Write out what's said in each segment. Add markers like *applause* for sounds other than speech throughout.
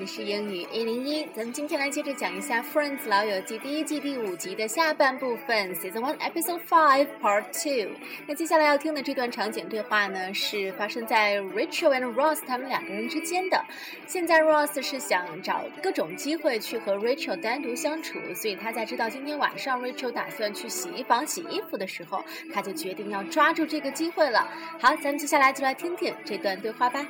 里是英语一零一。咱们今天来接着讲一下《Friends 老友记》第一季第五集的下半部分，Season One Episode Five Part Two。那接下来要听的这段场景对话呢，是发生在 Rachel and Ross 他们两个人之间的。现在 Ross 是想找各种机会去和 Rachel 单独相处，所以他在知道今天晚上 Rachel 打算去洗衣房洗衣服的时候，他就决定要抓住这个机会了。好，咱们接下来就来听听这段对话吧。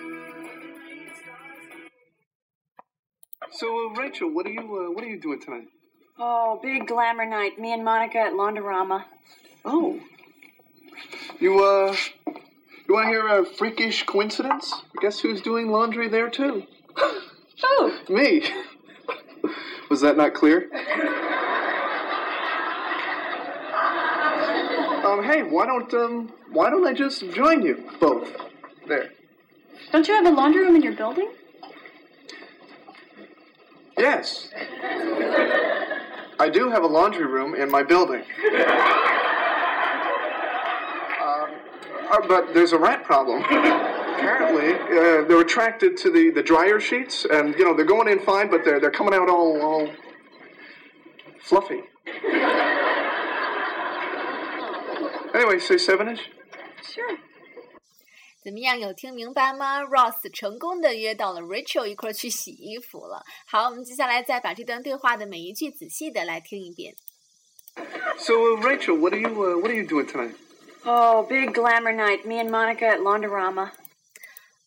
So, uh, Rachel, what are you uh, what are you doing tonight? Oh, big glamour night. Me and Monica at Laundorama. Oh, you uh, you want to hear a freakish coincidence? Guess who's doing laundry there too? *laughs* Oh, *laughs* Me. Was that not clear? *laughs* um, hey, why don't um, why don't I just join you both there? don't you have a laundry room in your building? Yes. I do have a laundry room in my building. Um, uh, but there's a rat problem. Apparently, uh, they're attracted to the, the dryer sheets, and you know they're going in fine, but they're they're coming out all all fluffy. *laughs* Anyway, say seven inch. Sure. 怎么样？有听明白吗？Ross 成功的约到了 Rachel 一块儿去洗衣服了。好，我们接下来再把这段对话的每一句仔细的来听一遍。So, uh, Rachel, what are you uh, what are you doing tonight? Oh, big glamour night. Me and Monica at Laundorama.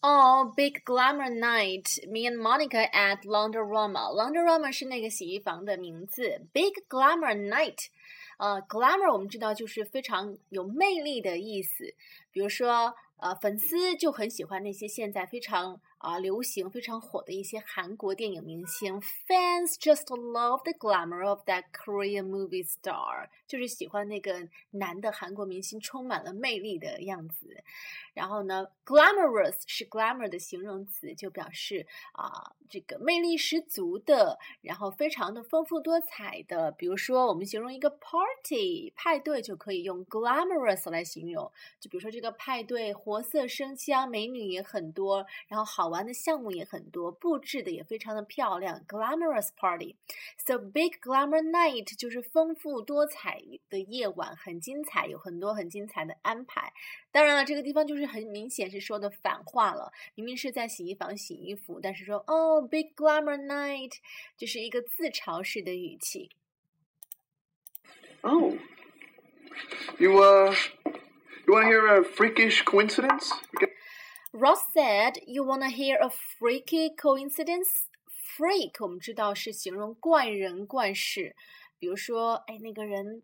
Oh, big glamour night! Me and Monica at Laundorama. Laundorama 是那个洗衣房的名字。Big glamour night，呃，glamour 我们知道就是非常有魅力的意思。比如说，呃，粉丝就很喜欢那些现在非常啊、流行、非常火的一些韩国电影明星。Fans just love the glamour of that Korean movie star，就是喜欢那个男的韩国明星充满了魅力的样子。然后呢，glamorous 是 glamour 的形容词，就表示啊、这个魅力十足的，然后非常的丰富多彩的。比如说，我们形容一个 party 派对，就可以用 glamorous 来形容。就比如说这个派对活色生香，美女也很多，然后好玩的项目也很多，布置的也非常的漂亮，glamorous party。So big glamour night 就是丰富多彩的夜晚，很精彩，有很多很精彩的安排。当然了，这个地方就是很明显是说的反话了。明明是在洗衣房洗衣服，但是说哦，big glamour night，就是一个自嘲式的语气。 Oh. You uh, you want to hear a freakish coincidence? Ross said, "You wanna hear a freaky coincidence?" Freak 我们知道是形容怪人怪事，比如说，哎，那个人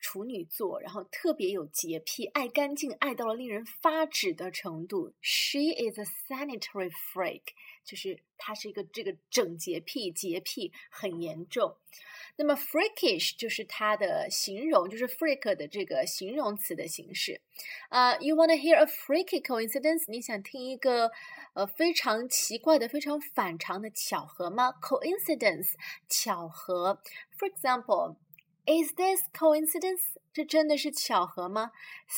处女座，然后特别有洁癖，爱干净，爱到了令人发指的程度。She is a sanitary freak，就是她是一个这个整洁癖、洁癖很严重。那么 freakish 就是它的形容，就是 freak 的这个形容词的形式。啊、y o u wanna hear a freaky coincidence？你想听一个呃非常奇怪的、非常反常的巧合吗？Coincidence，巧合。For example。 Is this coincidence？这真的是巧合吗？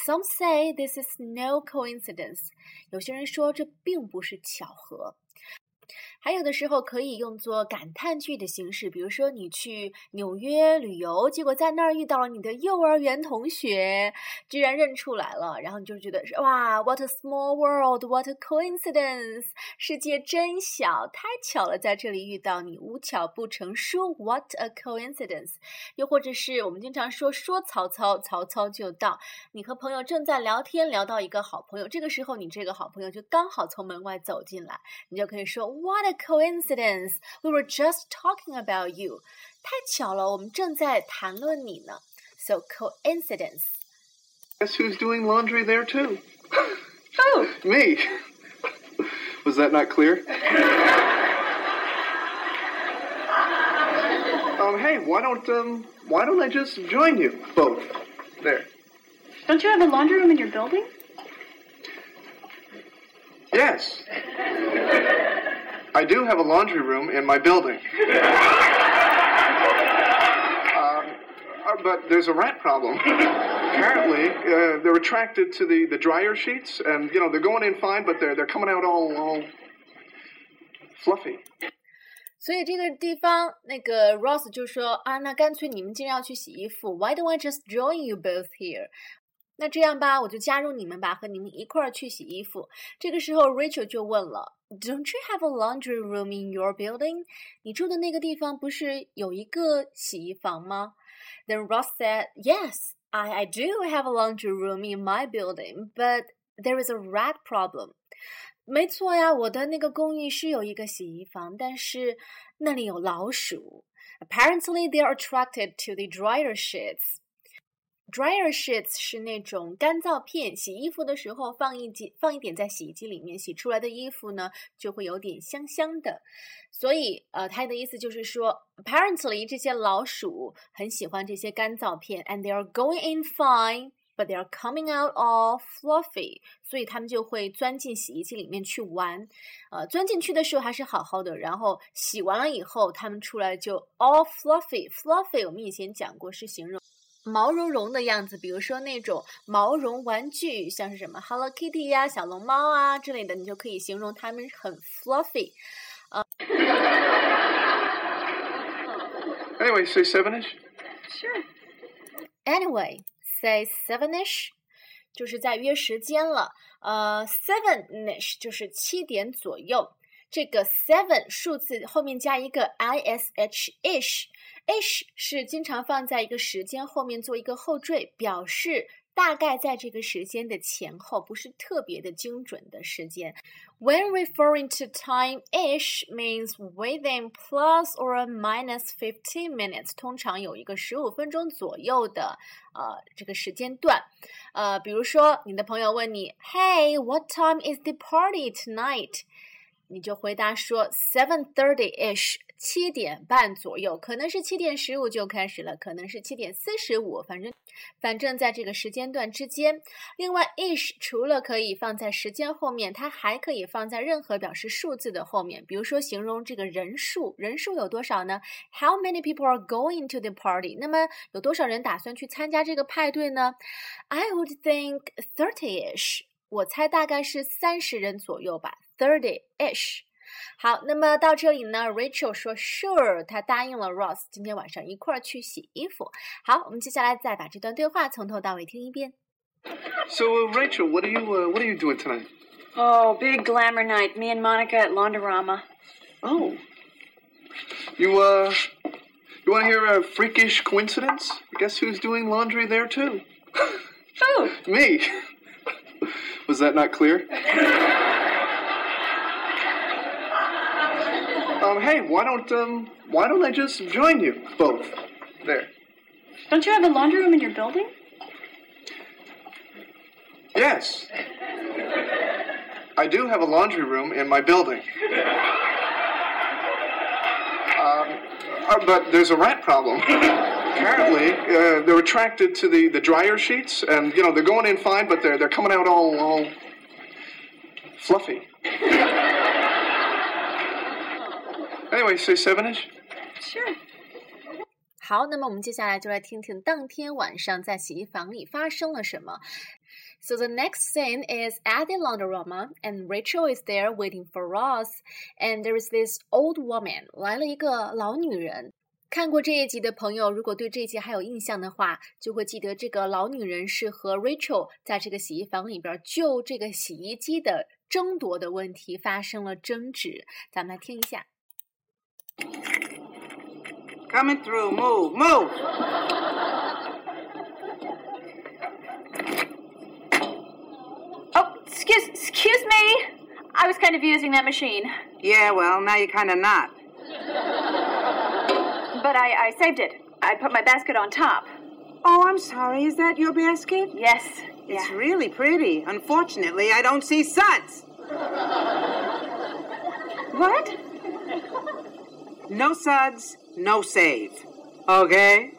Some say this is no coincidence。有些人说这并不是巧合。 还有的时候可以用作感叹句的形式，比如说你去纽约旅游，结果在那儿遇到你的幼儿园同学，居然认出来了，然后你就觉得是哇，What a small world，What a coincidence，世界真小，太巧了，在这里遇到你，无巧不成书，What a coincidence。又或者是我们经常说说曹操，曹操就到，你和朋友正在聊天，聊到一个好朋友，这个时候你这个好朋友就刚好从门外走进来，你就可以说 What a coincidence! We were just talking about you. 太巧了，我们正在谈论你呢。So coincidence. Guess who's doing laundry there too? Oh, *laughs* Me. Was that not clear? um, hey, why don't um, why don't I just join you both there? don't you have a laundry room in your building? Yes. I do have a laundry room in my building. *laughs* Um, uh, but there's a rat problem. Apparently, *laughs* uh, they're attracted to the, the dryer sheets, and you know they're going in fine, but they're they're coming out all all fluffy. 所以这个地方，那个 Ross 就说啊，那干脆你们既然要去洗衣服，Why don't I just join you both here？那这样吧，我就加入你们吧，和你们一块儿去洗衣服。这个时候，Rachel 就问了 ，Don't you have a laundry room in your building？你住的那个地方不是有一个洗衣房吗？Then Ross said, Yes, I I do have a laundry room in my building, but there is a rat problem. 没错呀，我的那个公寓是有一个洗衣房，但是那里有老鼠。Apparently, they are attracted to the dryer sheets. Dryer sheets 是那种干燥片，洗衣服的时候放一几放一点在洗衣机里面，洗出来的衣服呢就会有点香香的。所以，呃，他的意思就是说，apparently 这些老鼠很喜欢这些干燥片，and they are going in fine。but they are coming out all fluffy，所以他们就会钻进洗衣机里面去玩。呃，钻进去的时候还是好好的，然后洗完了以后，他们出来就 all fluffy。fluffy 我们以前讲过是形容毛茸茸的样子，比如说那种毛绒玩具，像是什么 Hello Kitty 呀、小龙猫啊之类的，你就可以形容它们很 fluffy。啊。Anyway, say sevenish. Sure. Anyway. say sevenish，就是在约时间了。呃，sevenish 就是七点左右。这个 seven 数字后面加一个 ish ish ish 是经常放在一个时间后面做一个后缀，表示。大概在这个时间的前后，不是特别的精准的时间。When referring to time-ish means within plus or minus fifteen minutes，通常有一个十五分钟左右的呃这个时间段。呃，比如说你的朋友问你，Hey，what time is the party tonight？ 你就回答说 seven thirty-ish。七点半左右，可能是七点十五就开始了，可能是七点四十五，反正，反正在这个时间段之间。另外，ish 除了可以放在时间后面，它还可以放在任何表示数字的后面，比如说形容这个人数，人数有多少呢？How many people are going to the party？那么有多少人打算去参加这个派对呢？I would think thirty-ish。我猜大概是三十人左右吧 ，thirty-ish。好，那么到这里呢，Rachel 说 Sure，她答应了 Ross 今天晚上一块儿去洗衣服。好，我们接下来再把这段对话从头到尾听一遍。So uh, Rachel, what are you uh, what are you doing tonight? Oh, big glamour night. Me and Monica at Laundorama. Oh, you uh, you want to hear a freakish coincidence? Guess who's doing laundry there too? Who? Me. *laughs* Was that not clear? *laughs* Um, hey, why don't um, why don't I just join you both there? Don't you have a laundry room in your building? Yes. I do have a laundry room in my building. Um, uh, but there's a rat problem. *laughs* Apparently, uh, they're attracted to the, the dryer sheets, and you know they're going in fine, but they're they're coming out all all fluffy. Anyway, say sevenish. Sure. 好，那么我们接下来就来听听当天晚上在洗衣房里发生了什么。So the next scene is at the laundroma, and Rachel is there waiting for Ross. And there is this old woman，来了一个老女人。看过这一集的朋友，如果对这一集还有印象的话，就会记得这个老女人是和 Rachel 在这个洗衣房里边就这个洗衣机的争夺的问题发生了争执。咱们来听一下。 Coming through. Move, move. Oh, excuse, excuse me. I was kind of using that machine. Yeah, well, now you're kind of not. But I, I saved it. I put my basket on top. Oh, I'm sorry. Is that your basket? Yes. It's yeah. really pretty. Unfortunately, I don't see suds. What? No suds, no save. Okay?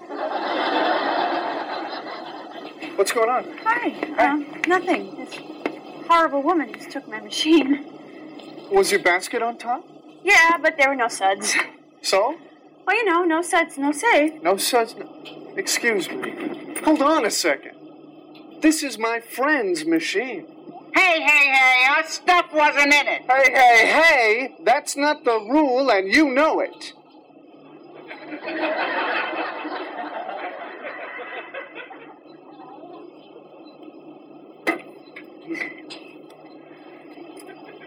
What's going on? Hi. Um, nothing. This horrible woman just took my machine. Was your basket on top? Yeah, but there were no suds. So? Well, you know, no suds, no save. No such. Excuse me. Hold on a second. This is my friend's machine. Hey, hey, hey, our stuff wasn't in it. Hey, hey, hey! That's not the rule, and you know it.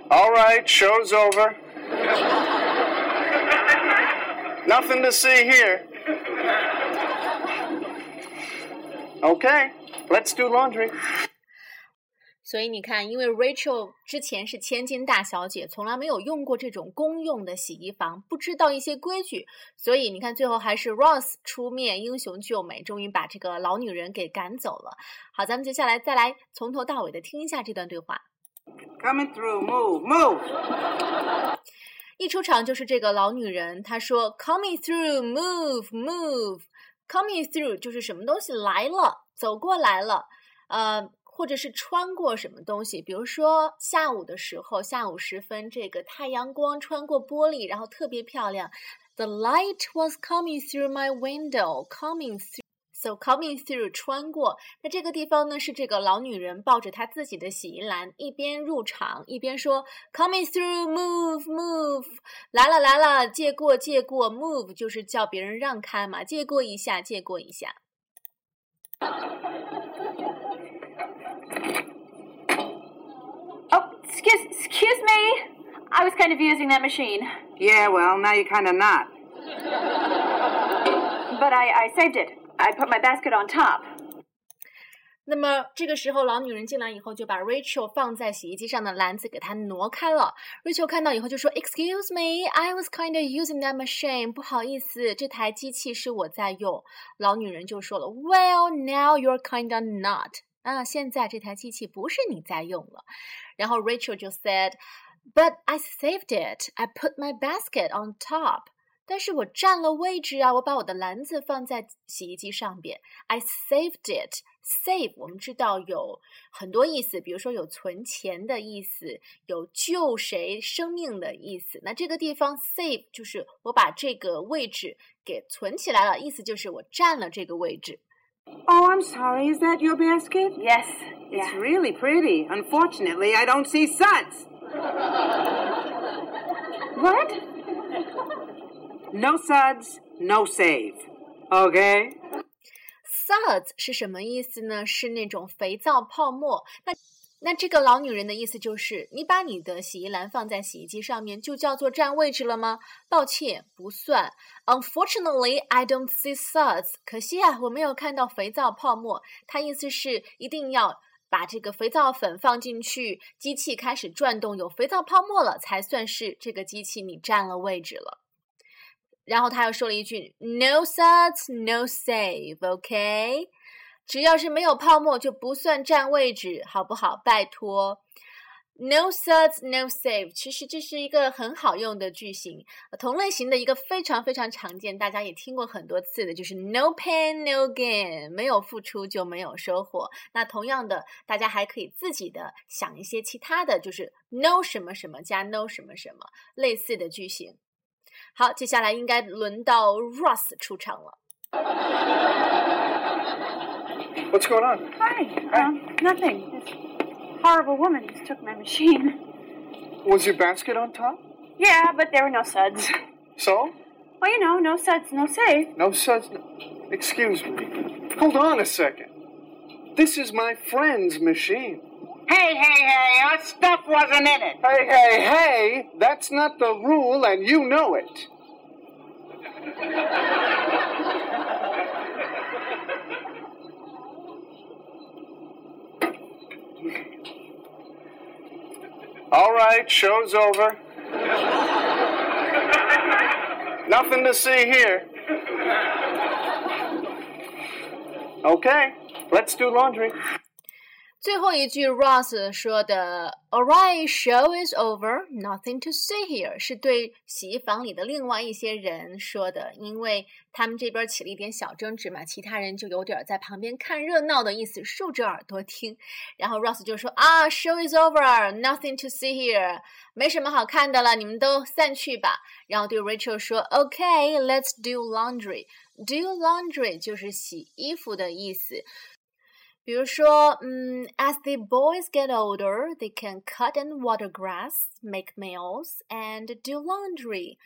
All right, show's over. Nothing to see here. Okay, let's do laundry. 所以你看，因为 Rachel 之前是千金大小姐，从来没有用过这种公用的洗衣房，不知道一些规矩，所以你看最后还是 Ross 出面英雄救美，终于把这个老女人给赶走了。好，咱们接下来再来从头到尾的听一下这段对话。Coming through, move, move. 一出场就是这个老女人，她说 “coming through, move, move”。coming through 就是什么东西来了，走过来了，呃，或者是穿过什么东西。比如说下午的时候，下午时分，这个太阳光穿过玻璃，然后特别漂亮。The light was coming through my window, coming through. So coming through 穿过，那这个地方呢是这个老女人抱着她自己的洗衣篮，一边入场一边说 coming through move move 来了来了，借过借过 move 就是叫别人让开嘛，借过一下借过一下。excuse, excuse me. I was kind of using that machine, Yeah, well, now you're kind of not. but I, I saved it. I put my basket on top. 那么这个时候，老女人进来以后，就把 Rachel 放在洗衣机上的篮子给她挪开了。Rachel 看到以后就说：“Excuse me, I was kind of using that machine。不好意思，这台机器是我在用。”老女人就说了：“Well, now you're kind of not。” 啊，现在这台机器不是你在用了。然后 Rachel 就 said。But I saved it. I put my basket on top. 但是我占了位置啊，我把我的篮子放在洗衣机上边。I saved it. Save 我们知道有很多意思，比如说有存钱的意思，有救谁生命的意思。那这个地方 save 就是我把这个位置给存起来了，意思就是我占了这个位置。Oh, I'm sorry. Is that your basket? Yes. It's Yeah. really pretty. Unfortunately, I don't see suds. What? No suds, no save. Okay? Suds 是什么意思呢？是那种肥皂泡沫。那 那这个老女人的意思就是，你把你的洗衣篮放在洗衣机上面，就叫做占位置了吗？抱歉，不算。Unfortunately, I don't see suds。可惜啊，我没有看到肥皂泡沫。它意思是一定要把这个肥皂粉放进去，机器开始转动，有肥皂泡沫了，才算是这个机器你占了位置了。然后他又说了一句：“No suds, no save, OK？” 只要是没有泡沫就不算占位置，好不好？拜托。No suds, no save。其实这是一个很好用的句型，同类型的一个非常非常常见，大家也听过很多次的，就是 No pain, no gain，没有付出就没有收获。那同样的，大家还可以自己的想一些其他的，就是 No 什么什么加 No 什么什么类似的句型。好，接下来应该轮到 Ross 出场了。What's going on? Hi. Um, nothing. This horrible woman just took my machine. Was your basket on top? Yeah, but there were no suds. So? Well, you know, no suds, no save. No such. Excuse me. Hold on a second. This is my friend's machine. Hey, hey, hey, our stuff wasn't in it. Hey, hey, hey! That's not the rule, and you know it. All right, show's over. Nothing to see here. Okay, let's do laundry. 最后一句 Ross 说的 "All right, show is over, nothing to see here" 是对洗衣房里的另外一些人说的，因为他们这边起了一点小争执嘛，其他人就有点在旁边看热闹的意思，竖着耳朵听。然后 Ross 就说啊，show is over, nothing to see here，没什么好看的了，你们都散去吧。然后对 Rachel 说，OK, let's do laundry. Do laundry 就是洗衣服的意思。比如说，嗯，As the boys get older, they can cut and water grass, make meals, and do laundry。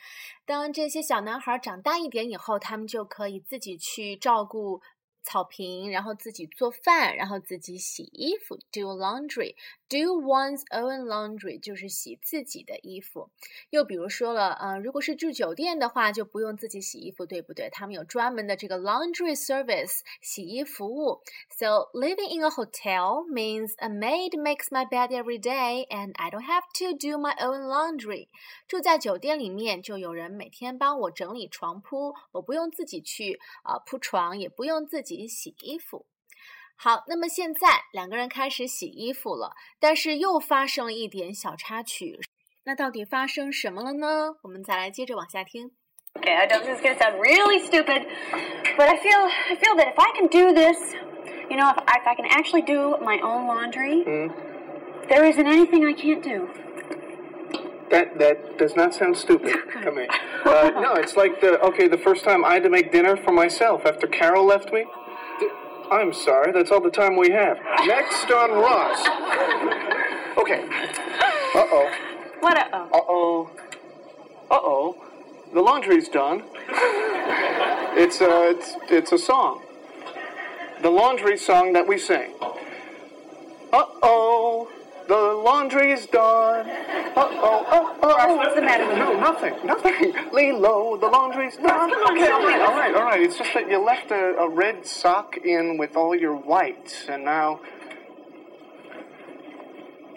当这些小男孩长大一点以后，他们就可以自己去照顾。草坪，然后自己做饭，然后自己洗衣服，do laundry，do one's own laundry 就是洗自己的衣服。又比如说了，呃，如果是住酒店的话，就不用自己洗衣服，对不对？他们有专门的这个 laundry service 洗衣服务。So living in a hotel means a maid makes my bed every day and I don't have to do my own laundry。住在酒店里面，就有人每天帮我整理床铺，我不用自己去啊铺床，也不用自己。 洗衣服，好，那么现在两个人开始洗衣服了，但是又发生了一点小插曲，那到底发生什么了呢？我们再来接着往下听。Okay, I know this is gonna sound really stupid, but I feel I feel that if I can do this, you know, if, if I can actually do my own laundry, Mm. there isn't anything I can't do. That that does not sound stupid *laughs* to me. Uh, no, it's like the okay, the first time I had to make dinner for myself after Carol left me. I'm sorry, that's all the time we have. Next on Ross. Okay. Uh oh. What a oh. Uh oh. Uh oh. The laundry's done. It's a it's it's a song. The laundry song that we sing. Oh. The laundry's done. *laughs* Uh oh. Uh oh. what's the matter with No, nothing. Nothing. Lay low. The laundry's done. come on, okay, all right, all right, all right. It's just that you left a, a red sock in with all your whites, and now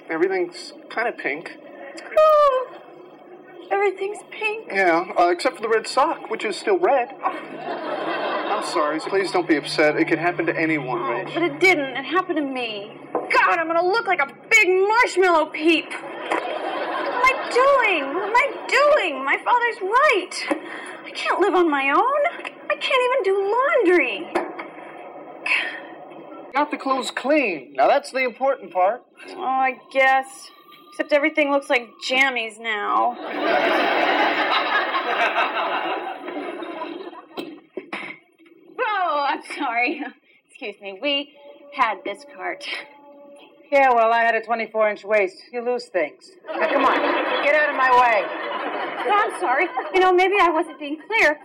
everything's kind of pink. Oh, everything's pink. Yeah, uh, except for the red sock, which is still red. *laughs* I'm sorry. Please don't be upset. It can happen to anyone, But it didn't. It happened to me. God, I'm gonna look like a big marshmallow peep. What am I doing? What am I doing? My father's right. I can't live on my own. I can't even do laundry. Got the clothes clean. Now that's the important part. Oh, I guess. Except everything looks like jammies now. *laughs* oh, I'm sorry. Excuse me. We had this cart. Yeah, well, I had a 24 inch waist. You lose things. Now, come on, get out of my way. No, I'm sorry. You know, maybe I wasn't being clear.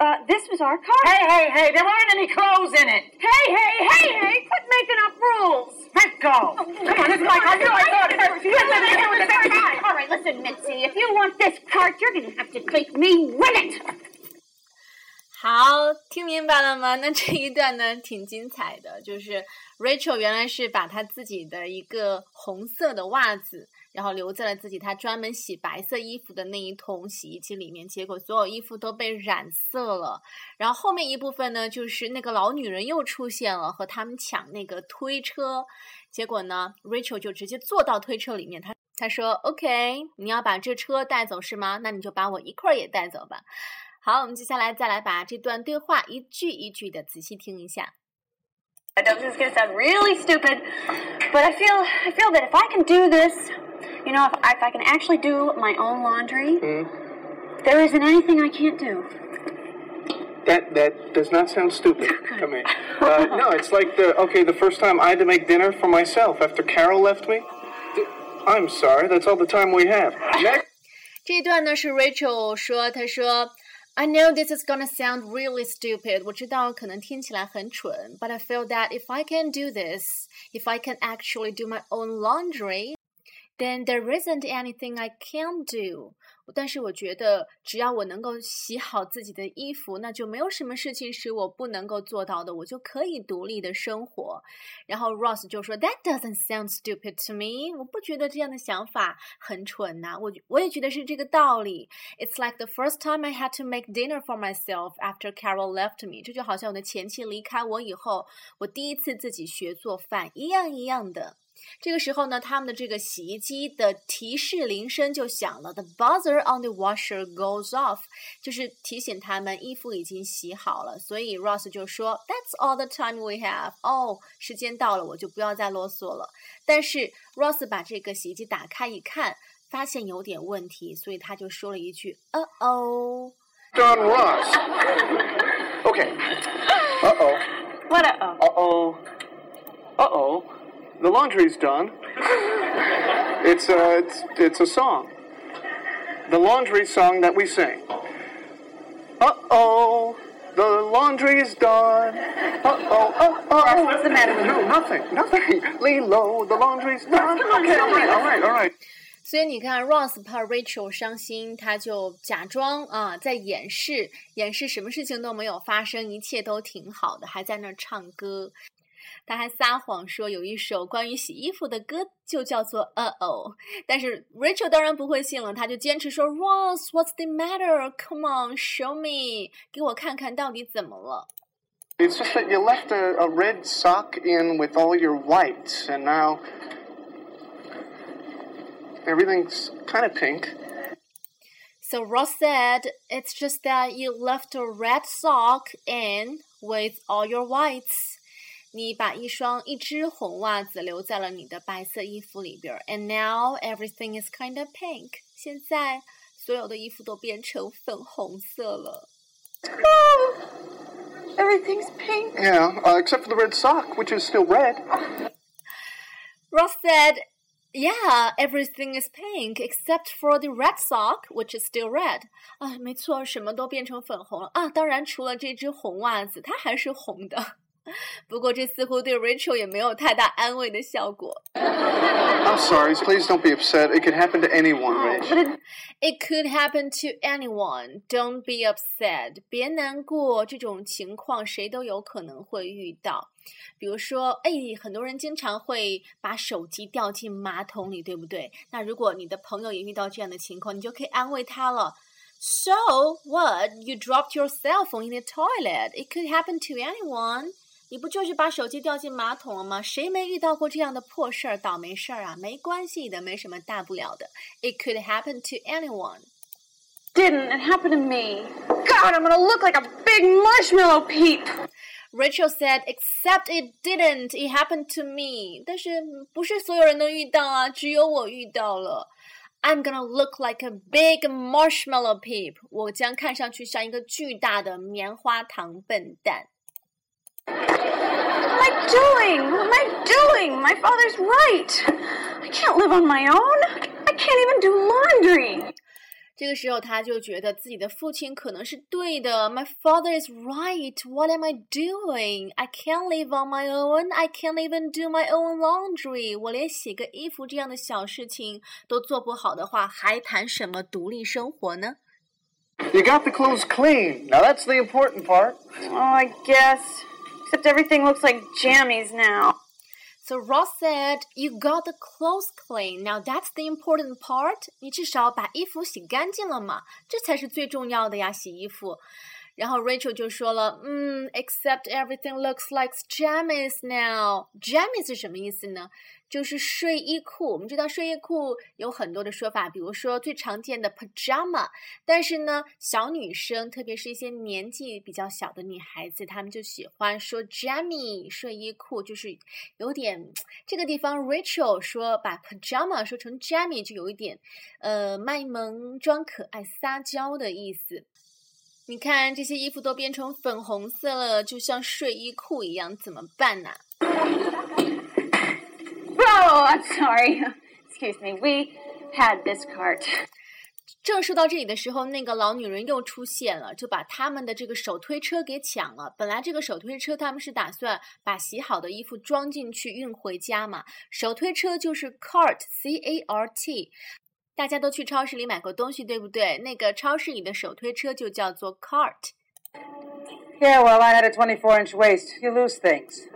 Uh, this was our car. Hey, hey, hey, there weren't any clothes in it. hey, hey, hey, hey! Quit making up rules. Let go. Come on, this is my car. You know I thought it was. You Listen, had listen, to with the listen, very All right, listen, Missy. If you want this cart, you're going to have to make me win it. 好，听明白了吗？*laughs* 那这一段呢，挺精彩的。就是 Rachel 原来是把她自己的一个红色的袜子，然后留在了自己她专门洗白色衣服的那一桶洗衣机里面，结果所有衣服都被染色了。然后后面一部分呢，就是那个老女人又出现了，和他们抢那个推车。结果呢，Rachel 就直接坐到推车里面，她她说：“OK，你要把这车带走是吗？那你就把我一块儿也带走吧。”好，我们接下来再来把这段对话一句一句的仔细听一下。 I know this is going to sound really stupid, but I feel I feel that if I can do this, you know, if, if I can actually do my own laundry, there isn't anything I can't do. That that does not sound stupid to me. *laughs* Uh, no, it's like the okay, the first time I had to make dinner for myself after Carol left me. D- I'm sorry, that's all the time we have. *laughs* Next. 这一段呢是 Rachel 说，她说 ，I know this is gonna sound really stupid，我知道可能听起来很蠢，but I feel that if I can do this, if I can actually do my own laundry, then there isn't anything I can't do。 但是我觉得，只要我能够洗好自己的衣服，那就没有什么事情是我不能够做到的，我就可以独立的生活。然后 Ross 就说，That doesn't sound stupid to me，我不觉得这样的想法很蠢呐、我我也觉得是这个道理。It's like the first time I had to make dinner for myself after Carol left me，这就好像我的前妻离开我以后，我第一次自己学做饭一样一样的。这个时候呢，他们的这个洗衣机的提示铃声就响了，The buzzer on the washer goes off，就是提醒他们衣服已经洗好了。所以 Ross 就说，That's all the time we have。哦，时间到了，我就不要再啰嗦了。但是 Ross 把这个洗衣机打开一看，发现有点问题，所以他就说了一句，Uh oh。 Don Ross. Okay. Uh *laughs* oh. What a oh. Uh oh. Uh oh, the laundry's done. it's a it's, it's a song. The laundry song that we sing. Uh oh, the laundry's done. Uh oh, uh oh. what's the matter with No, nothing, nothing. Lilo, the laundry's done. Okay, all right, all right, all right. 所以你看，Ross 怕 Rachel 伤心，他就假装啊在掩饰，掩饰什么事情都没有发生，一切都挺好的，还在那儿唱歌。 他还撒谎说有一首关于洗衣服的歌，就叫做 Uh Oh。但是 Rachel 当然不会信了，他就坚持说 Ross，What's the matter？Come on，show me，给我看看到底怎么了。 It's just that you left a, a red sock in with all your whites, and now everything's kind of pink. So Ross said, "It's just that you left a red sock in with all your whites." 你把一双一只红袜子留在了你的白色衣服里边儿，and now everything is kind of pink。现在所有的衣服都变成粉红色了。 Everything's pink. Yeah, uh, except for the red sock, which is still red. *laughs* Ross said, "Yeah, everything is pink except for the red sock, which is still red." 啊，没错，什么都变成粉红了啊！当然，除了这只红袜子，它还是红的。 *laughs* 不过这似乎对 Rachel 也没有太大安慰的效果。 I'm sorry. Please don't be upset. It could happen to anyone, Rach. But it, It could happen to anyone. Don't be upset. 别难过，这种情况谁都有可能会遇到。比如说，哎，很多人经常会把手机掉进马桶里，对不对？那如果你的朋友也遇到这样的情况，你就可以安慰他了。So what? You dropped your cell phone in the toilet. It could happen to anyone. 你不就是把手机掉进马桶了吗？谁没遇到过这样的破事儿、倒霉事儿啊？没关系的，没什么大不了的。It could happen to anyone. didn't. It happened to me. God, I'm gonna look like a big marshmallow peep. Rachel said, "Except it didn't. It happened to me." 但是不是所有人都遇到啊，只有我遇到了。I'm gonna look like a big marshmallow peep. 我将看上去像一个巨大的棉花糖笨蛋。 What am I doing? What am I doing? My father's right. I can't live on my own. I can't even do laundry. 这个时候，他就觉得自己的父亲可能是对的。My father is right. What am I doing? I can't live on my own. I can't even do my own laundry. 我连洗个衣服这样的小事情都做不好的话，还谈什么独立生活呢？ You got the clothes clean. Now that's the important part. Oh, I guess. Except everything looks like jammies now. So Ross said, "You got the clothes clean. Now that's the important part. 你至少把衣服洗干净了嘛，这才是最重要的呀，洗衣服。”然后 Rachel 就说了，嗯，except everything looks like jammies now. Jammies 是什么意思呢？ 就是睡衣裤。我们知道睡衣裤有很多的说法，比如说最常见的 pajama，但是呢，小女生，特别是一些年纪比较小的女孩子，她们就喜欢说 jammy 睡衣裤，就是有点这个地方 Rachel 说把 pajama 说成 jammy，就有一点呃卖萌装可爱、撒娇的意思。你看这些衣服都变成粉红色了，就像睡衣裤一样，怎么办呢、Oh, I'm sorry. Excuse me. We had this cart. 正说到这里的时候，那个老女人又出现了，就把他们的这个手推车给抢了。本来这个手推车他们是打算把洗好的衣服装进去运回家嘛，手推车就是 cart，c a r t。大家都去超市里买过东西，对不对？那个超市里的手推车就叫做 cart。 Yeah, well, I had a 24 inch waist. You lose things.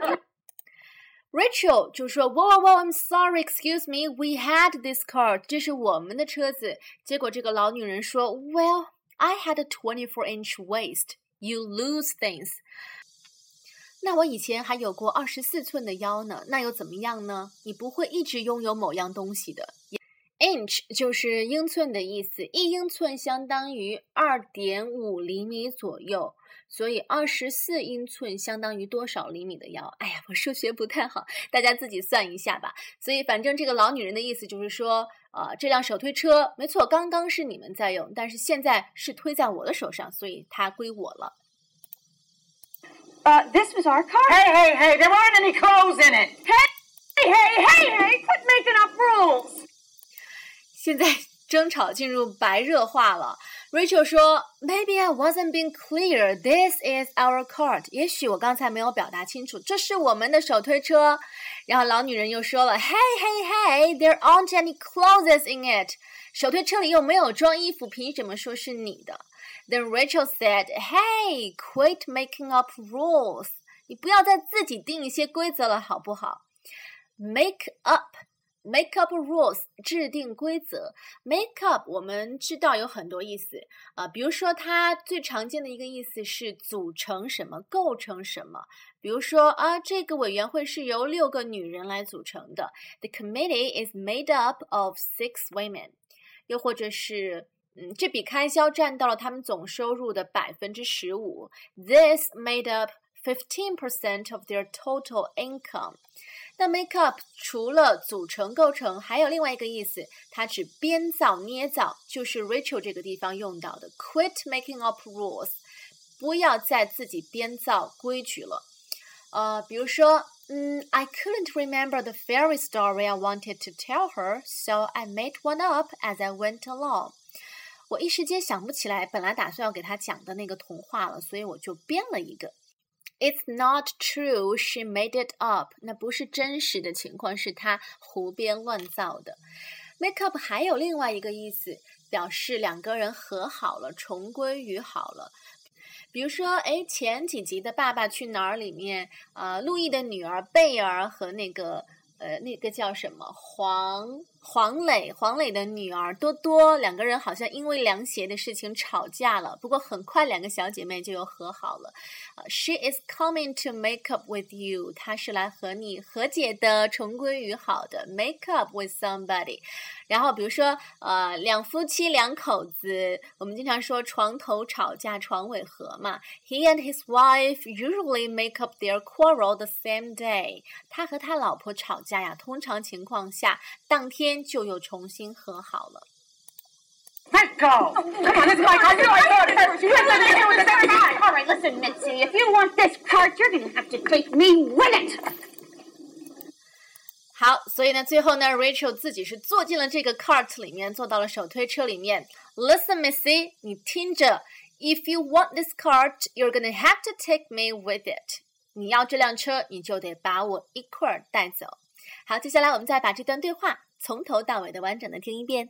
Rachel 就说：“Whoa, whoa, whoa! I'm sorry. Excuse me. We had this cart. 这是我们的车子。”结果这个老女人说：“Well, I had a 24 inch waist. You lose things.” 那我以前还有过二十四寸的腰呢，那又怎么样呢？你不会一直拥有某样东西的。Inch 就是英寸的意思，一英寸相当于二点五厘米左右， 所以二十四英寸相当于多少厘米的腰？哎呀，我数学不太好，大家自己算一下吧。所以反正这个老女人的意思就是说，呃，这辆手推车没错，刚刚是你们在用，但是现在是推在我的手上，所以它归我了。Uh, this was our car. Hey, hey, hey, there weren't any clothes in it. Hey, hey, hey, hey, quit making up rules. 现在争吵进入白热化了。Rachel 说：“Maybe I wasn't being clear. This is our cart. 也许我刚才没有表达清楚，这是我们的手推车。”然后老女人又说了：“Hey, hey, hey, there aren't any clothes in it. 手推车里又没有装衣服，凭什么说是你的？” Then Rachel said, "Hey, quit making up rules. 你不要再自己定一些规则了，好不好？Make up." Make up rules，制定规则。Make up，我们知道有很多意思啊、比如说它最常见的一个意思是组成什么，构成什么。比如说啊，这个委员会是由六个女人来组成的。The committee is made up of six women。又或者是，嗯，这笔开销占到了他们总收入的百分之十五。This made up fifteen percent of their total income。那 make up 除了组成、构成，还有另外一个意思，它指编造、捏造，就是 Rachel 这个地方用到的。Quit making up rules，不要再自己编造规矩了。呃，比如说，嗯，I couldn't remember the fairy story I wanted to tell her, so I made one up as I went along。我一时间想不起来本来打算要给她讲的那个童话了，所以我就编了一个。 It's not true. She made it up. 那不是真实的情况，是她胡编乱造的。Make up 还有另外一个意思，表示两个人和好了，重归于好了。比如说，哎，前几集的《爸爸去哪儿》里面，呃，路易的女儿贝儿和那个，呃，那个叫什么黄黄磊，黄磊的女儿多多，两个人好像因为凉鞋的事情吵架了。不过很快，两个小姐妹就又和好了。，She is coming to make up with you，她是来和你和解的，重归于好的。Make up with somebody。然后比如说，呃，两夫妻两口子，我们经常说床头吵架床尾和嘛。He and his wife usually make up their quarrel the same day。他和他老婆吵架呀，通常情况下当天就又重新和好了。Let go. Come on, I thought it. You listen to me with the third eye. All right, listen, Mitzi. If you want this cart, you're gonna have to take me with it. 好，所以呢，最后呢，Rachel 自己是坐进了这个 cart 里面，坐到了手推车里面。Listen, Missy，你听着，If you want this cart, you're gonna have to take me with it。你要这辆车，你就得把我一块儿带走。好，接下来我们再把这段对话从头到尾的完整的听一遍。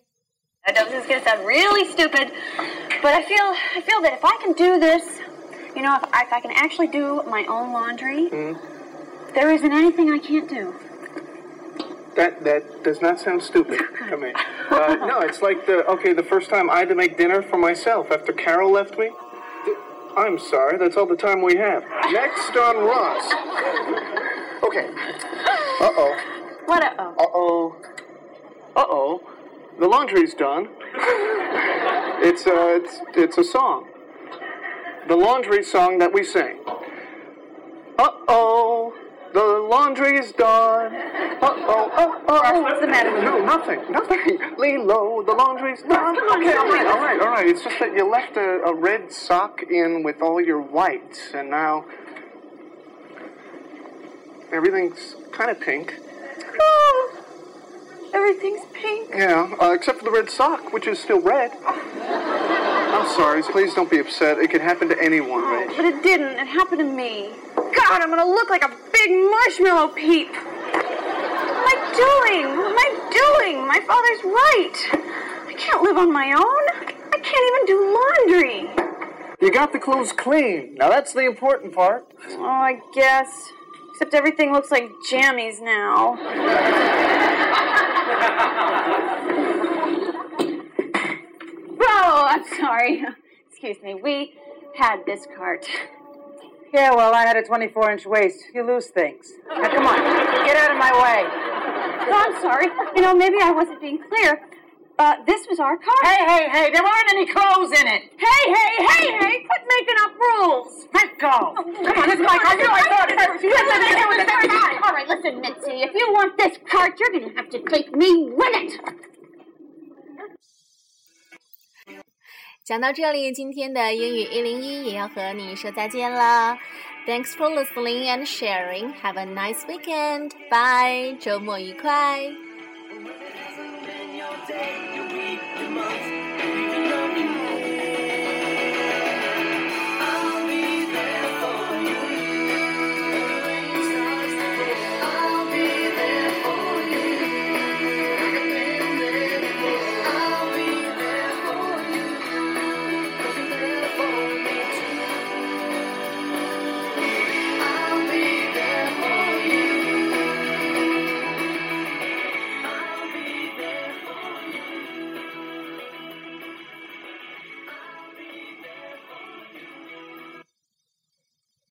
I know this is going to sound really stupid, but I feel I feel that if I can do this, you know, if I, if I can actually do my own laundry, there isn't anything I can't do. That that does not sound stupid *laughs* to me. Uh, no, it's like the okay, the first time I had to make dinner for myself after Carol left me. Th- I'm sorry, that's all the time we have. Next on Ross. *laughs* Okay. Uh oh. What a oh. Uh oh. Uh oh. The laundry's done. *laughs* It's a it's it's a song. The laundry song that we sing. Uh oh. The laundry's done. *laughs* Uh oh. Uh oh. what's the matter with No, you? nothing. Nothing. Lilo, the laundry's done. okay, all right, all right, all right. It's just that you left a, a red sock in with all your whites, and now everything's kind of pink. Everything's pink. Yeah, uh, except for the red sock, which is still red. I'm sorry. Please don't be upset. It could happen to anyone, Oh, Rach. but it didn't. It happened to me. God, I'm gonna look like a big marshmallow peep. What am I doing? What am I doing? My father's right. I can't live on my own. I can't even do laundry. You got the clothes clean. Now that's the important part. Oh, I guess. Except everything looks like jammies now. Oh, I'm sorry. Excuse me. We had this cart. Yeah, well, I had a 24 inch waist. You lose things. Now, come on. Get out of my way. Oh, I'm sorry. You know, maybe I wasn't being clear. Uh, this was our car. Hey, hey, hey, there weren't any clothes in it. hey, hey, hey, hey! Quit making up rules. Let go. Come on, this is my car. You know I thought it. You listen to me with the if you want this card, you're going to have to take me with it. 讲到这里，今天的英语一零一也要和你说再见了。Thanks for listening and sharing. Have a nice weekend. Bye，周末愉快。